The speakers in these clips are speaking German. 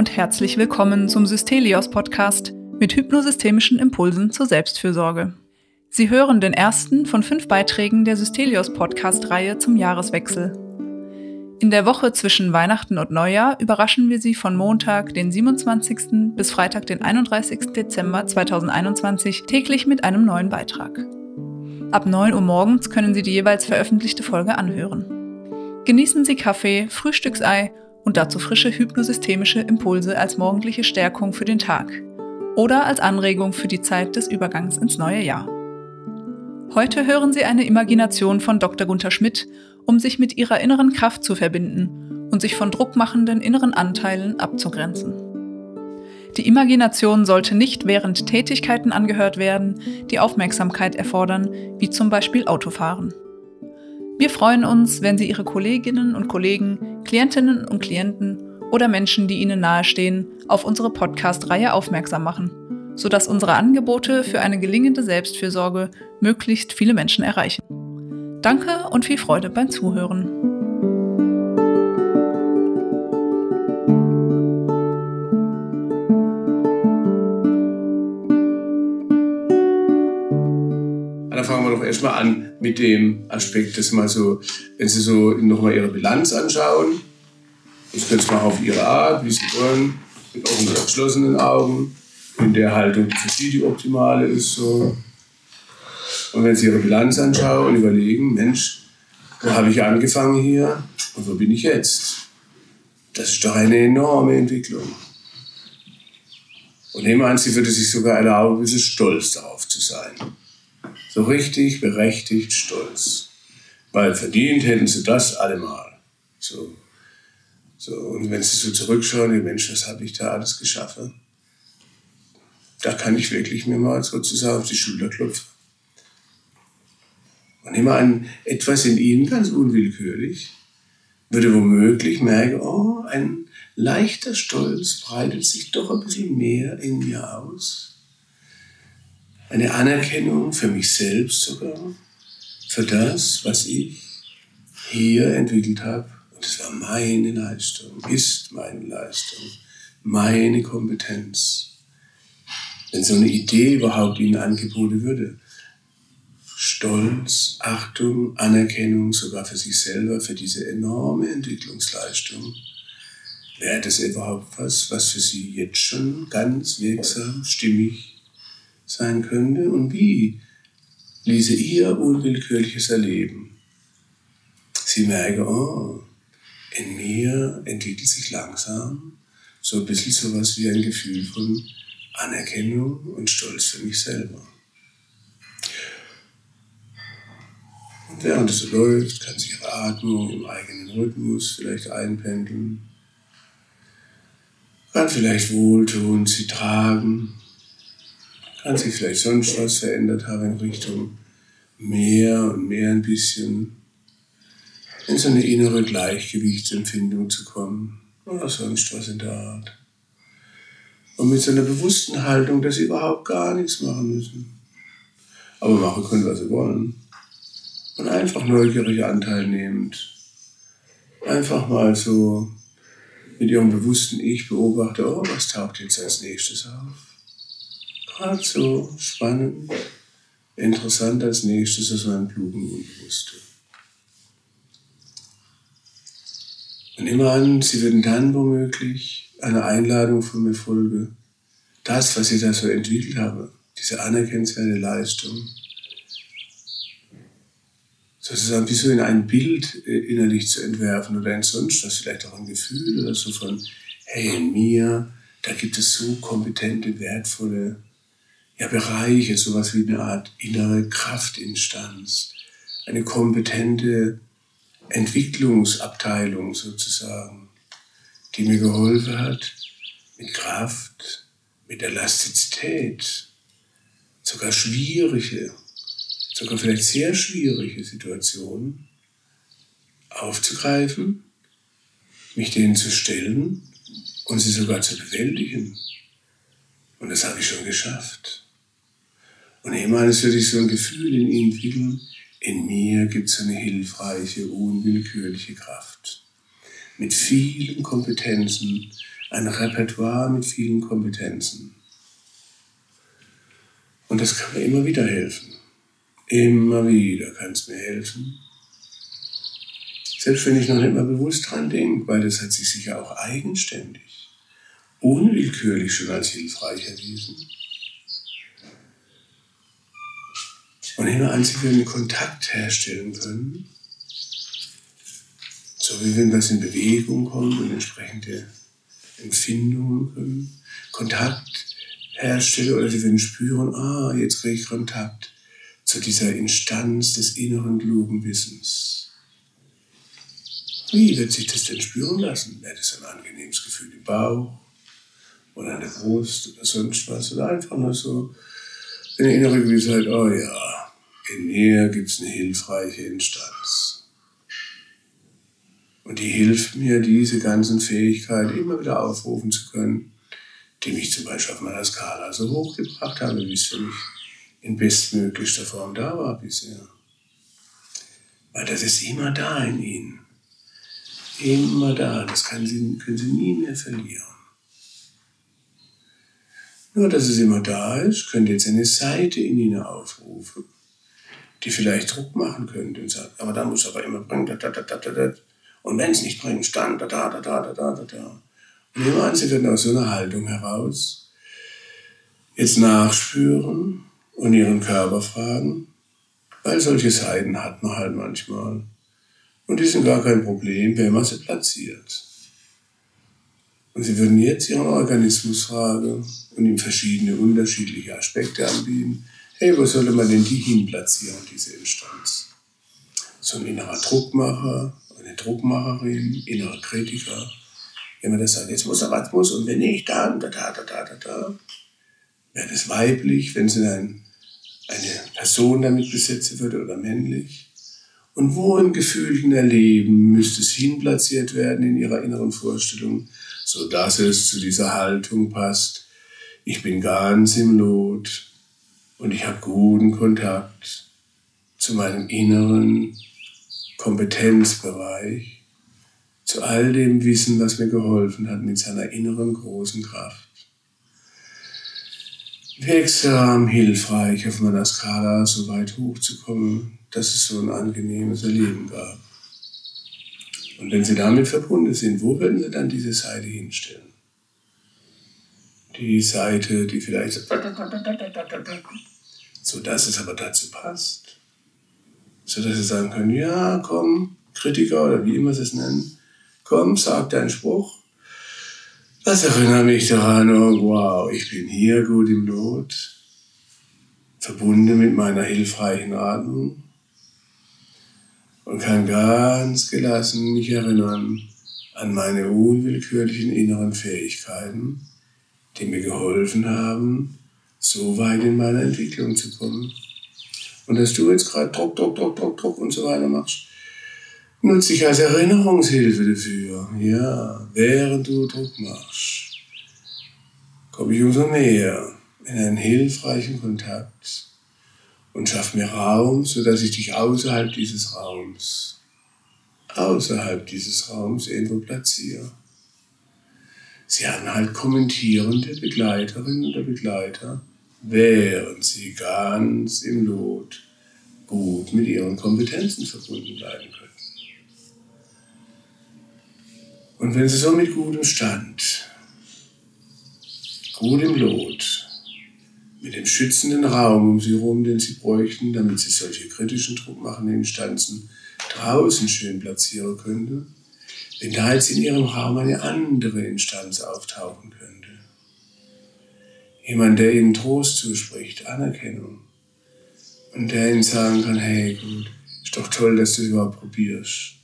und herzlich willkommen zum Systelios Podcast mit hypnosystemischen Impulsen zur Selbstfürsorge. Sie hören den ersten von fünf Beiträgen der Systelios Podcast-Reihe zum Jahreswechsel. In der Woche zwischen Weihnachten und Neujahr überraschen wir Sie von Montag, den 27. bis Freitag, den 31. Dezember 2021 täglich mit einem neuen Beitrag. Ab 9 Uhr morgens können Sie die jeweils veröffentlichte Folge anhören. Genießen Sie Kaffee, Frühstücksei und dazu frische hypnosystemische Impulse als morgendliche Stärkung für den Tag oder als Anregung für die Zeit des Übergangs ins neue Jahr. Heute hören Sie eine Imagination von Dr. Gunther Schmidt, um sich mit ihrer inneren Kraft zu verbinden und sich von druckmachenden inneren Anteilen abzugrenzen. Die Imagination sollte nicht während Tätigkeiten angehört werden, die Aufmerksamkeit erfordern, wie zum Beispiel Autofahren. Wir freuen uns, wenn Sie Ihre Kolleginnen und Kollegen, Klientinnen und Klienten oder Menschen, die Ihnen nahestehen, auf unsere Podcast-Reihe aufmerksam machen, sodass unsere Angebote für eine gelingende Selbstfürsorge möglichst viele Menschen erreichen. Danke und viel Freude beim Zuhören. Dann fangen wir doch erstmal an mit dem Aspekt, dass mal so, wenn Sie so nochmal Ihre Bilanz anschauen, das können Sie machen auf Ihre Art, wie Sie wollen, mit offenen geschlossenen Augen, in der Haltung, die für Sie die optimale ist. So. Und wenn Sie Ihre Bilanz anschauen und überlegen, Mensch, wo habe ich angefangen hier und wo bin ich jetzt? Das ist doch eine enorme Entwicklung. Und nehmen an, Sie würde sich sogar erlauben, ein bisschen stolz darauf zu sein. So richtig berechtigt stolz. Weil verdient hätten sie das allemal. So. So, und wenn sie so zurückschauen, Mensch, was habe ich da alles geschaffen? Da kann ich wirklich mir mal sozusagen auf die Schulter klopfen. Und immer an etwas in ihnen ganz unwillkürlich würde womöglich merken, oh, ein leichter Stolz breitet sich doch ein bisschen mehr in mir aus eine Anerkennung für mich selbst sogar, für das, was ich hier entwickelt habe. Und es war meine Leistung, ist meine Leistung, meine Kompetenz. Wenn so eine Idee überhaupt Ihnen angeboten würde, Stolz, Achtung, Anerkennung sogar für sich selber, für diese enorme Entwicklungsleistung, wäre das überhaupt was, was für Sie jetzt schon ganz wirksam, stimmig sein könnte und wie ließe ihr unwillkürliches Erleben. Sie merke, oh, in mir entwickelt sich langsam so ein bisschen sowas wie ein Gefühl von Anerkennung und Stolz für mich selber. Und während es so läuft, kann sich ihre Atmung im eigenen Rhythmus vielleicht einpendeln, kann vielleicht wohltuend sie tragen kann sich vielleicht sonst was verändert haben in Richtung mehr und mehr ein bisschen in so eine innere Gleichgewichtsempfindung zu kommen oder sonst was in der Art. Und mit so einer bewussten Haltung, dass sie überhaupt gar nichts machen müssen. Aber machen können, was sie wollen. Und einfach neugierig Anteil nehmend. Einfach mal so mit ihrem bewussten Ich beobachte, oh, was taucht jetzt als nächstes auf? So spannend, interessant als nächstes ist mein klugen Unbewusste. Und immer an, Sie würden dann womöglich eine Einladung von mir folgen. Das, was ich da so entwickelt habe, diese anerkennenswerte Leistung, sozusagen wie so in ein Bild äh, innerlich zu entwerfen oder in sonst was, vielleicht auch ein Gefühl oder so von, hey, in mir, da gibt es so kompetente, wertvolle ja, Bereiche, sowas wie eine Art innere Kraftinstanz, eine kompetente Entwicklungsabteilung sozusagen, die mir geholfen hat, mit Kraft, mit Elastizität, sogar schwierige, sogar vielleicht sehr schwierige Situationen aufzugreifen, mich denen zu stellen und sie sogar zu bewältigen. Und das habe ich schon geschafft. Und immer es wird sich so ein Gefühl in ihnen entwickeln, in mir gibt es eine hilfreiche, unwillkürliche Kraft. Mit vielen Kompetenzen, ein Repertoire mit vielen Kompetenzen. Und das kann mir immer wieder helfen. Immer wieder kann es mir helfen. Selbst wenn ich noch nicht mal bewusst dran denke, weil das hat sich sicher auch eigenständig, unwillkürlich schon als hilfreich erwiesen. Und immer an sich einen Kontakt herstellen können, so wie wenn was in Bewegung kommt und entsprechende Empfindungen können, Kontakt herstelle oder sie werden spüren, ah, jetzt kriege ich Kontakt zu dieser Instanz des inneren klugen Wissens. Wie wird sich das denn spüren lassen? Wäre das ein angenehmes Gefühl im Bauch oder an der Brust oder sonst was? Oder einfach nur so eine innere Gewissheit, oh ja, in mir gibt es eine hilfreiche Instanz. Und die hilft mir, diese ganzen Fähigkeiten immer wieder aufrufen zu können die mich zum Beispiel auf meiner Skala so hochgebracht haben, wie es für mich in bestmöglichster Form da war bisher. Weil das ist immer da in ihnen. Immer da. Das sie, können sie nie mehr verlieren. Nur, dass es immer da ist, könnte jetzt eine Seite in ihnen aufrufen, die vielleicht Druck machen könnte und sagt, aber da muss aber immer bringen, da, da, da, da, da. Und wenn es nicht bringt, dann da, da, da, da, da, da, da. Nehmen an, Sie würden aus so einer Haltung heraus jetzt nachspüren und Ihren Körper fragen, weil solche Seiten hat man halt manchmal. Und die sind gar kein Problem, wenn man sie platziert. Und Sie würden jetzt Ihren Organismus fragen und ihm verschiedene unterschiedliche Aspekte anbieten. Hey, wo sollte man denn die hin platzieren, diese Instanz? So ein innerer Druckmacher, eine Druckmacherin, innerer Kritiker, wenn man das sagt, jetzt muss er was muss und wenn nicht, dann, da, da, da, da, da, da. Wäre das weiblich, wenn sie dann eine Person damit besetzen würde oder männlich? Und wo im gefühlten Erleben müsste es hinplatziert werden in ihrer inneren Vorstellung, so dass es zu dieser Haltung passt? Ich bin ganz im Lot und ich habe guten Kontakt zu meinem inneren Kompetenzbereich zu all dem Wissen, was mir geholfen hat mit seiner inneren großen Kraft. Wirksam, hilfreich auf meiner Skala so weit hochzukommen, dass es so ein angenehmes Erleben gab. Und wenn Sie damit verbunden sind, wo würden Sie dann diese Seite hinstellen? Die Seite, die vielleicht dass es aber dazu passt. So dass Sie sagen können, ja, komm, Kritiker oder wie immer Sie es nennen, komm, sag deinen Spruch. Das erinnert mich daran, oh wow, ich bin hier gut im Lot, verbunden mit meiner hilfreichen Atmung und kann ganz gelassen mich erinnern an meine unwillkürlichen inneren Fähigkeiten, die mir geholfen haben, so weit in meiner Entwicklung zu kommen. Und dass du jetzt gerade Druck, Druck, Druck, Druck, Druck und so weiter machst, nutze ich als Erinnerungshilfe dafür. Ja, während du Druck machst, komme ich umso näher in einen hilfreichen Kontakt und schaffe mir Raum, sodass ich dich außerhalb dieses Raums, außerhalb dieses Raums irgendwo platziere. Sie haben halt kommentierende Begleiterinnen oder Begleiter, während sie ganz im Lot gut mit ihren Kompetenzen verbunden bleiben können. Und wenn sie so mit gutem Stand, gut im Lot, mit dem schützenden Raum um sie herum, den sie bräuchten, damit sie solche kritischen druckmachenden Instanzen draußen schön platzieren könnte, wenn da jetzt in ihrem Raum eine andere Instanz auftauchen könnte. Jemand, der ihnen Trost zuspricht, Anerkennung. Und der ihnen sagen kann, hey, gut, ist doch toll, dass du es überhaupt probierst.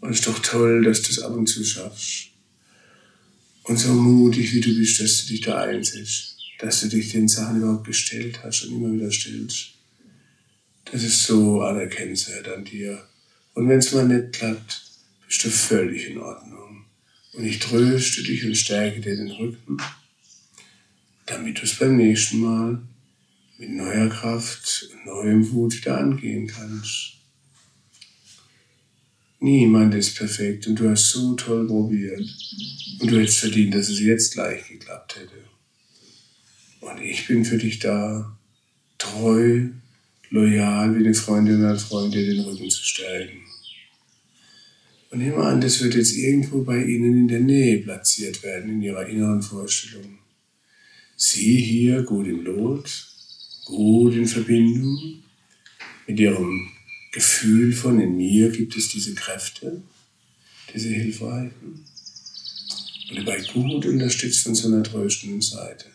Und ist doch toll, dass du es ab und zu schaffst. Und so mutig, wie du bist, dass du dich da einsetzt. Dass du dich den Sachen überhaupt gestellt hast und immer wieder stellst. Das ist so anerkennenswert an dir. Und wenn es mal nicht klappt, bist du völlig in Ordnung. Und ich tröste dich und stärke dir den Rücken, damit du es beim nächsten Mal mit neuer Kraft und neuem Wut wieder angehen kannst. Niemand ist perfekt und du hast so toll probiert. Und du hättest verdient, dass es jetzt gleich geklappt hätte. Und ich bin für dich da, treu, loyal wie eine Freundin oder Freund, dir den Rücken zu stärken. Und nehmen an, das wird jetzt irgendwo bei Ihnen in der Nähe platziert werden, in Ihrer inneren Vorstellung. Sie hier gut im Lot, gut in Verbindung mit Ihrem Gefühl von in mir gibt es diese Kräfte, diese Hilfreichen. Und dabei gut unterstützt von so einer tröstenden Seite.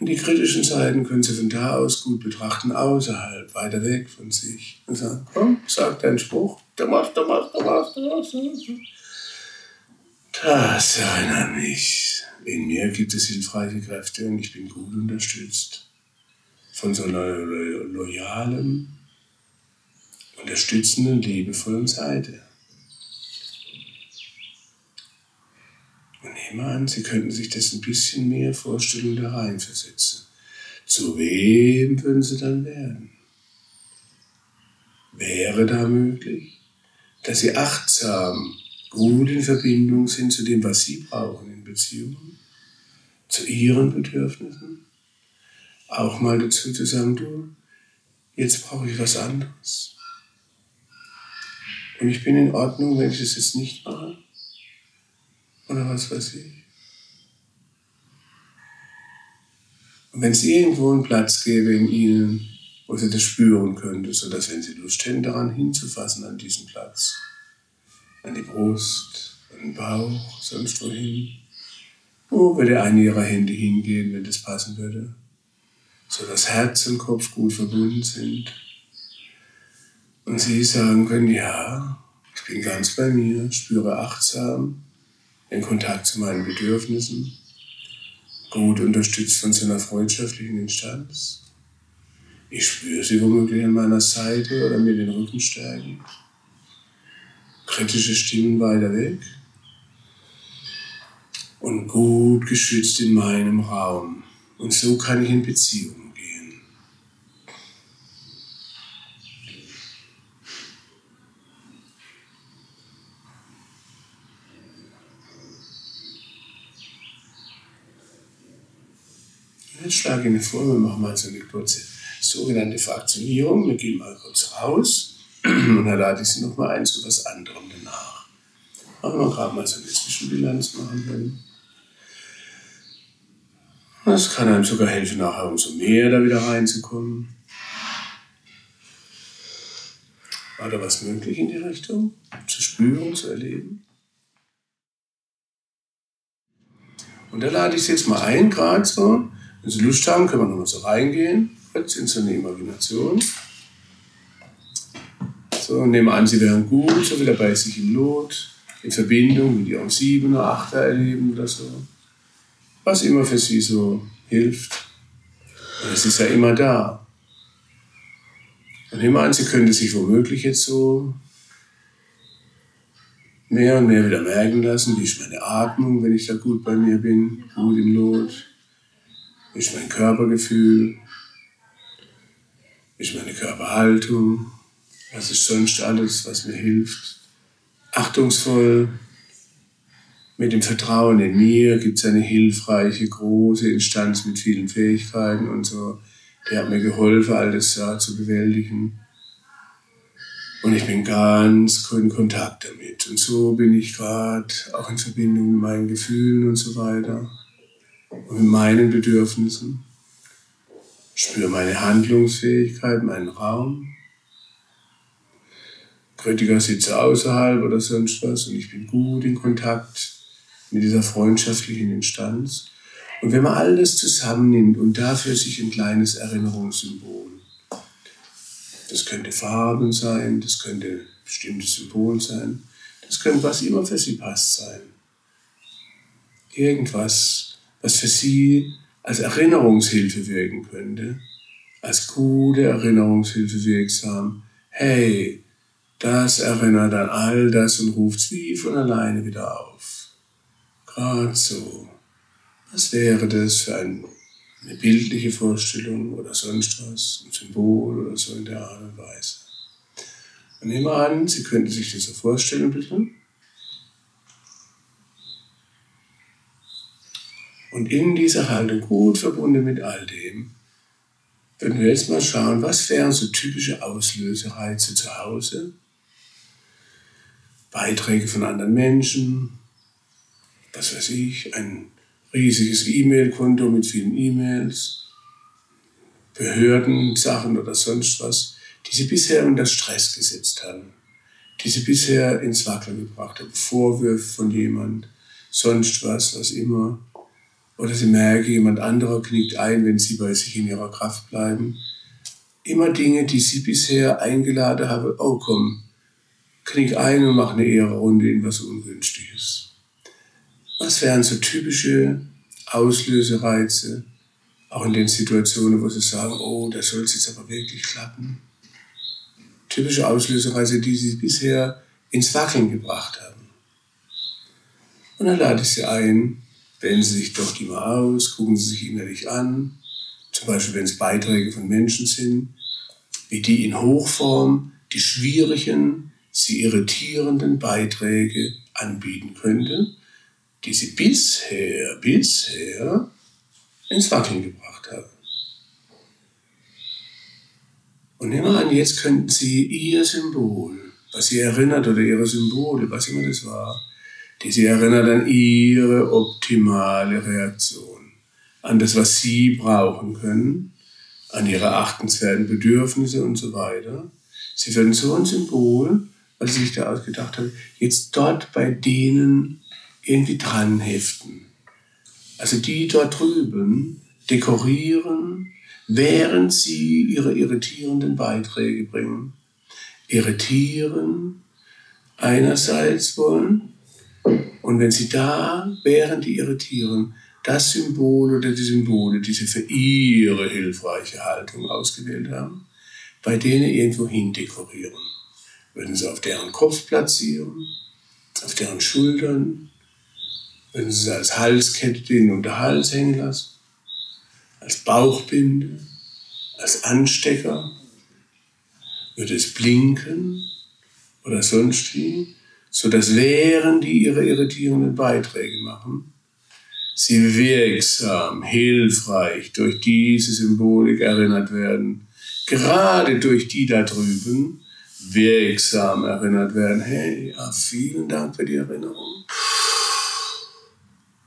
Und die kritischen Seiten können Sie von da aus gut betrachten, außerhalb, weiter weg von sich. Und sagen, komm, sag deinen Spruch, du machst, du machst, du machst, du machst. Das erinnert mich. In mir gibt es hilfreiche Kräfte und ich bin gut unterstützt. Von so einer loyalen, unterstützenden, liebevollen Seite. nehme an, Sie könnten sich das ein bisschen mehr vorstellen, da reinversetzen. Zu wem würden Sie dann werden? Wäre da möglich, dass Sie achtsam, gut in Verbindung sind zu dem, was Sie brauchen in Beziehungen, zu Ihren Bedürfnissen? Auch mal dazu zu sagen, du, jetzt brauche ich was anderes. Und ich bin in Ordnung, wenn ich das jetzt nicht mache. Oder was weiß ich. Und wenn es irgendwo einen Platz gäbe in ihnen, wo sie das spüren könnte, sodass, wenn sie Lust hätten, daran hinzufassen, an diesen Platz, an die Brust, an den Bauch, sonst wohin, wo würde eine ihrer Hände hingehen, wenn das passen würde, so dass Herz und Kopf gut verbunden sind. Und sie sagen können, ja, ich bin ganz bei mir, spüre achtsam, in Kontakt zu meinen Bedürfnissen, gut unterstützt von so einer freundschaftlichen Instanz. Ich spüre sie womöglich an meiner Seite oder mir den Rücken steigen. Kritische Stimmen weiter weg. Und gut geschützt in meinem Raum. Und so kann ich in Beziehung Jetzt schlage ich Ihnen vor, wir machen mal so eine kurze sogenannte Fraktionierung. Wir gehen mal kurz raus und dann lade ich Sie nochmal ein zu was anderem danach. Machen wir gerade mal so eine Zwischenbilanz machen können. Das kann einem sogar helfen, nachher umso mehr da wieder reinzukommen. War da was möglich in die Richtung? Zu spüren, zu erleben? Und da lade ich Sie jetzt mal ein, gerade so, wenn Sie Lust haben, können wir nochmal so reingehen, jetzt in so eine Imagination. So, nehmen wir an, Sie wären gut, so wieder bei sich im Lot, in Verbindung mit Ihrem Sieben- oder Achter erleben oder so. Was immer für Sie so hilft. Und es ist ja immer da. Und nehmen wir an, Sie könnten sich womöglich jetzt so mehr und mehr wieder merken lassen, wie ist meine Atmung, wenn ich da gut bei mir bin, gut im Lot ist mein Körpergefühl, ist meine Körperhaltung, was ist sonst alles, was mir hilft. Achtungsvoll, mit dem Vertrauen in mir gibt es eine hilfreiche, große Instanz mit vielen Fähigkeiten und so. Die hat mir geholfen, all das ja, zu bewältigen. Und ich bin ganz in Kontakt damit. Und so bin ich gerade auch in Verbindung mit meinen Gefühlen und so weiter und mit meinen Bedürfnissen. Spüre meine Handlungsfähigkeit, meinen Raum. Kritiker sitze außerhalb oder sonst was und ich bin gut in Kontakt mit dieser freundschaftlichen Instanz. Und wenn man all das zusammennimmt und dafür sich ein kleines Erinnerungssymbol, das könnte Farben sein, das könnte ein bestimmtes Symbol sein, das könnte was immer für sie passt sein. Irgendwas, was für sie als Erinnerungshilfe wirken könnte, als gute Erinnerungshilfe wirksam. Hey, das erinnert an all das und ruft wie von alleine wieder auf. Gerade so. Was wäre das für ein, eine bildliche Vorstellung oder sonst was, ein Symbol oder so in der Art und Weise? Und nehmen wir an, Sie könnten sich das so vorstellen, bitte. Und in dieser Haltung, gut verbunden mit all dem, würden wir jetzt mal schauen, was wären so typische Auslösereize zu Hause? Beiträge von anderen Menschen, was weiß ich, ein riesiges E-Mail-Konto mit vielen E-Mails, Behördensachen oder sonst was, die sie bisher unter Stress gesetzt haben, die sie bisher ins Wackeln gebracht haben, Vorwürfe von jemand, sonst was, was immer. Oder sie merken, jemand anderer knickt ein, wenn sie bei sich in ihrer Kraft bleiben. Immer Dinge, die sie bisher eingeladen haben, oh komm, knick ein und mach eine Ehrenrunde in was Ungünstiges. Was wären so typische Auslösereize, auch in den Situationen, wo sie sagen, oh, da soll es jetzt aber wirklich klappen? Typische Auslösereize, die sie bisher ins Wackeln gebracht haben. Und dann lade ich sie ein, wählen Sie sich doch die mal aus, gucken Sie sich innerlich an, zum Beispiel wenn es Beiträge von Menschen sind, wie die in Hochform die schwierigen, sie irritierenden Beiträge anbieten könnte, die sie bisher, bisher ins Wackeln gebracht haben. Und nehmen wir an, jetzt könnten Sie Ihr Symbol, was Sie erinnert oder Ihre Symbole, was immer das war, die Sie erinnert an Ihre optimale Reaktion, an das, was Sie brauchen können, an Ihre achtenswerten Bedürfnisse und so weiter. Sie werden so ein Symbol was sich da ausgedacht hat, jetzt dort bei denen irgendwie dran heften. Also die dort drüben dekorieren, während sie ihre irritierenden Beiträge bringen. Irritieren einerseits wollen und wenn sie da, während die irritieren, das Symbol oder die Symbole, die sie für ihre hilfreiche Haltung ausgewählt haben, bei denen irgendwo hin dekorieren würden sie auf deren Kopf platzieren, auf deren Schultern, würden sie als Halskette den den Hals hängen lassen, als Bauchbinde, als Anstecker, würde es blinken oder sonst wie, sodass während die ihre irritierenden Beiträge machen, sie wirksam, hilfreich durch diese Symbolik erinnert werden, gerade durch die da drüben, wirksam erinnert werden. Hey, ja, vielen Dank für die Erinnerung.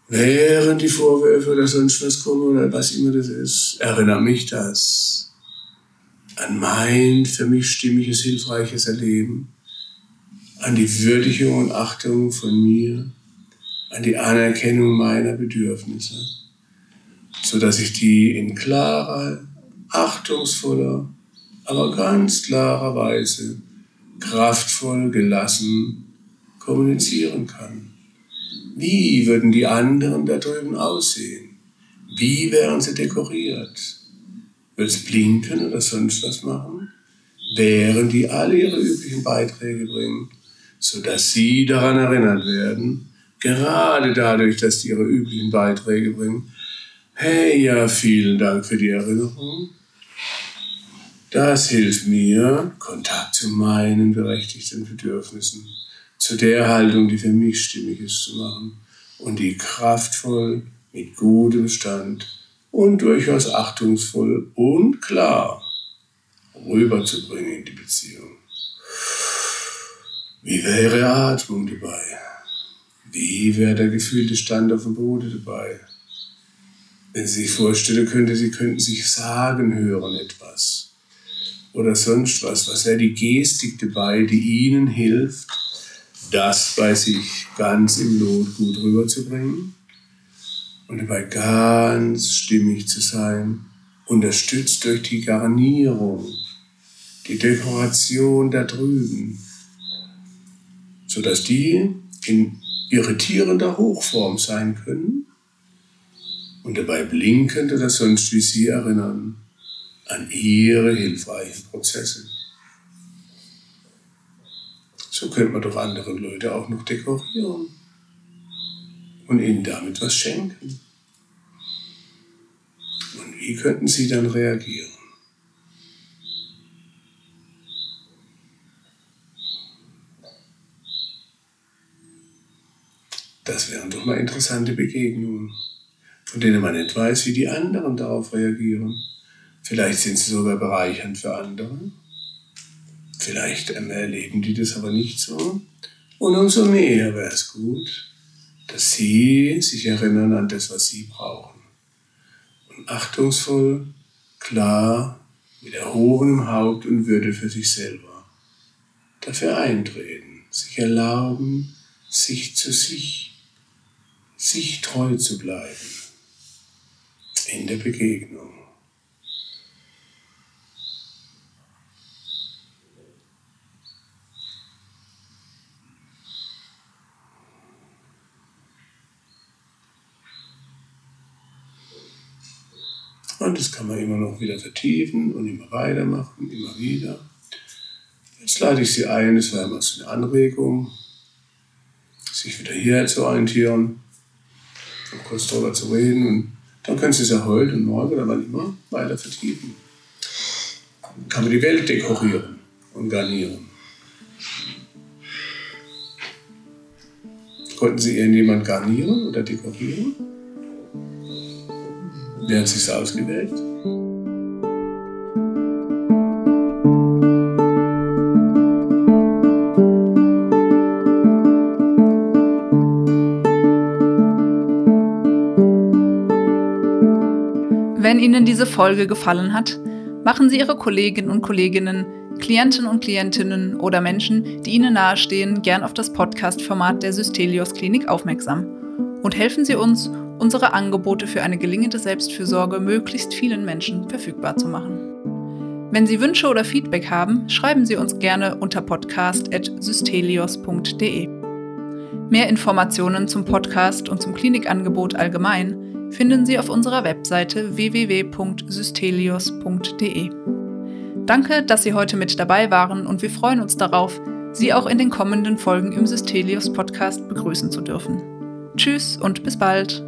Während die Vorwürfe oder sonst was kommen oder was immer das ist, erinnert mich das an mein für mich stimmiges, hilfreiches Erleben, an die Würdigung und Achtung von mir, an die Anerkennung meiner Bedürfnisse, so dass ich die in klarer, achtungsvoller, aber ganz klarer Weise kraftvoll, gelassen kommunizieren kann. Wie würden die anderen da drüben aussehen? Wie wären sie dekoriert? Würde es blinken oder sonst was machen? Während die alle ihre üblichen Beiträge bringen, sodass sie daran erinnert werden, gerade dadurch, dass die ihre üblichen Beiträge bringen, hey, ja, vielen Dank für die Erinnerung. Das hilft mir, Kontakt zu meinen berechtigten Bedürfnissen, zu der Haltung, die für mich stimmig ist, zu machen und die kraftvoll, mit gutem Stand und durchaus achtungsvoll und klar rüberzubringen in die Beziehung. Wie wäre Ihre Atmung dabei? Wie wäre der gefühlte Stand auf dem Boden dabei? Wenn Sie sich vorstellen könnte, Sie könnten sich sagen hören etwas oder sonst was. Was wäre die Gestik dabei, die ihnen hilft, das bei sich ganz im Lot gut rüberzubringen und dabei ganz stimmig zu sein, unterstützt durch die Garnierung, die Dekoration da drüben, sodass die in irritierender Hochform sein können und dabei blinkend oder sonst wie sie erinnern an ihre hilfreichen Prozesse. So könnte man doch anderen Leute auch noch dekorieren und ihnen damit was schenken. Und wie könnten sie dann reagieren? Das wären doch mal interessante Begegnungen, von denen man nicht weiß, wie die anderen darauf reagieren. Vielleicht sind sie sogar bereichernd für andere. Vielleicht erleben die das aber nicht so. Und umso mehr wäre es gut, dass sie sich erinnern an das, was sie brauchen. Und achtungsvoll, klar, mit erhobenem Haupt und Würde für sich selber dafür eintreten, sich erlauben, sich zu sich, sich treu zu bleiben in der Begegnung. Und das kann man immer noch wieder vertiefen und immer weitermachen, immer wieder. Jetzt lade ich Sie ein, es war immer so eine Anregung, sich wieder hierher zu orientieren, um kurz darüber zu reden. Und dann können Sie es ja heute und morgen oder wann immer weiter vertiefen. Dann kann man die Welt dekorieren und garnieren. Konnten Sie irgendjemand garnieren oder dekorieren? Wer hat sich ausgewählt? Wenn Ihnen diese Folge gefallen hat, machen Sie Ihre Kolleginnen und Kolleginnen, Klienten und Klientinnen oder Menschen, die Ihnen nahestehen, gern auf das Podcast-Format der Systelios Klinik aufmerksam und helfen Sie uns, unsere Angebote für eine gelingende Selbstfürsorge möglichst vielen Menschen verfügbar zu machen. Wenn Sie Wünsche oder Feedback haben, schreiben Sie uns gerne unter podcast.systelios.de. Mehr Informationen zum Podcast und zum Klinikangebot allgemein finden Sie auf unserer Webseite www.systelios.de. Danke, dass Sie heute mit dabei waren und wir freuen uns darauf, Sie auch in den kommenden Folgen im Systelios Podcast begrüßen zu dürfen. Tschüss und bis bald.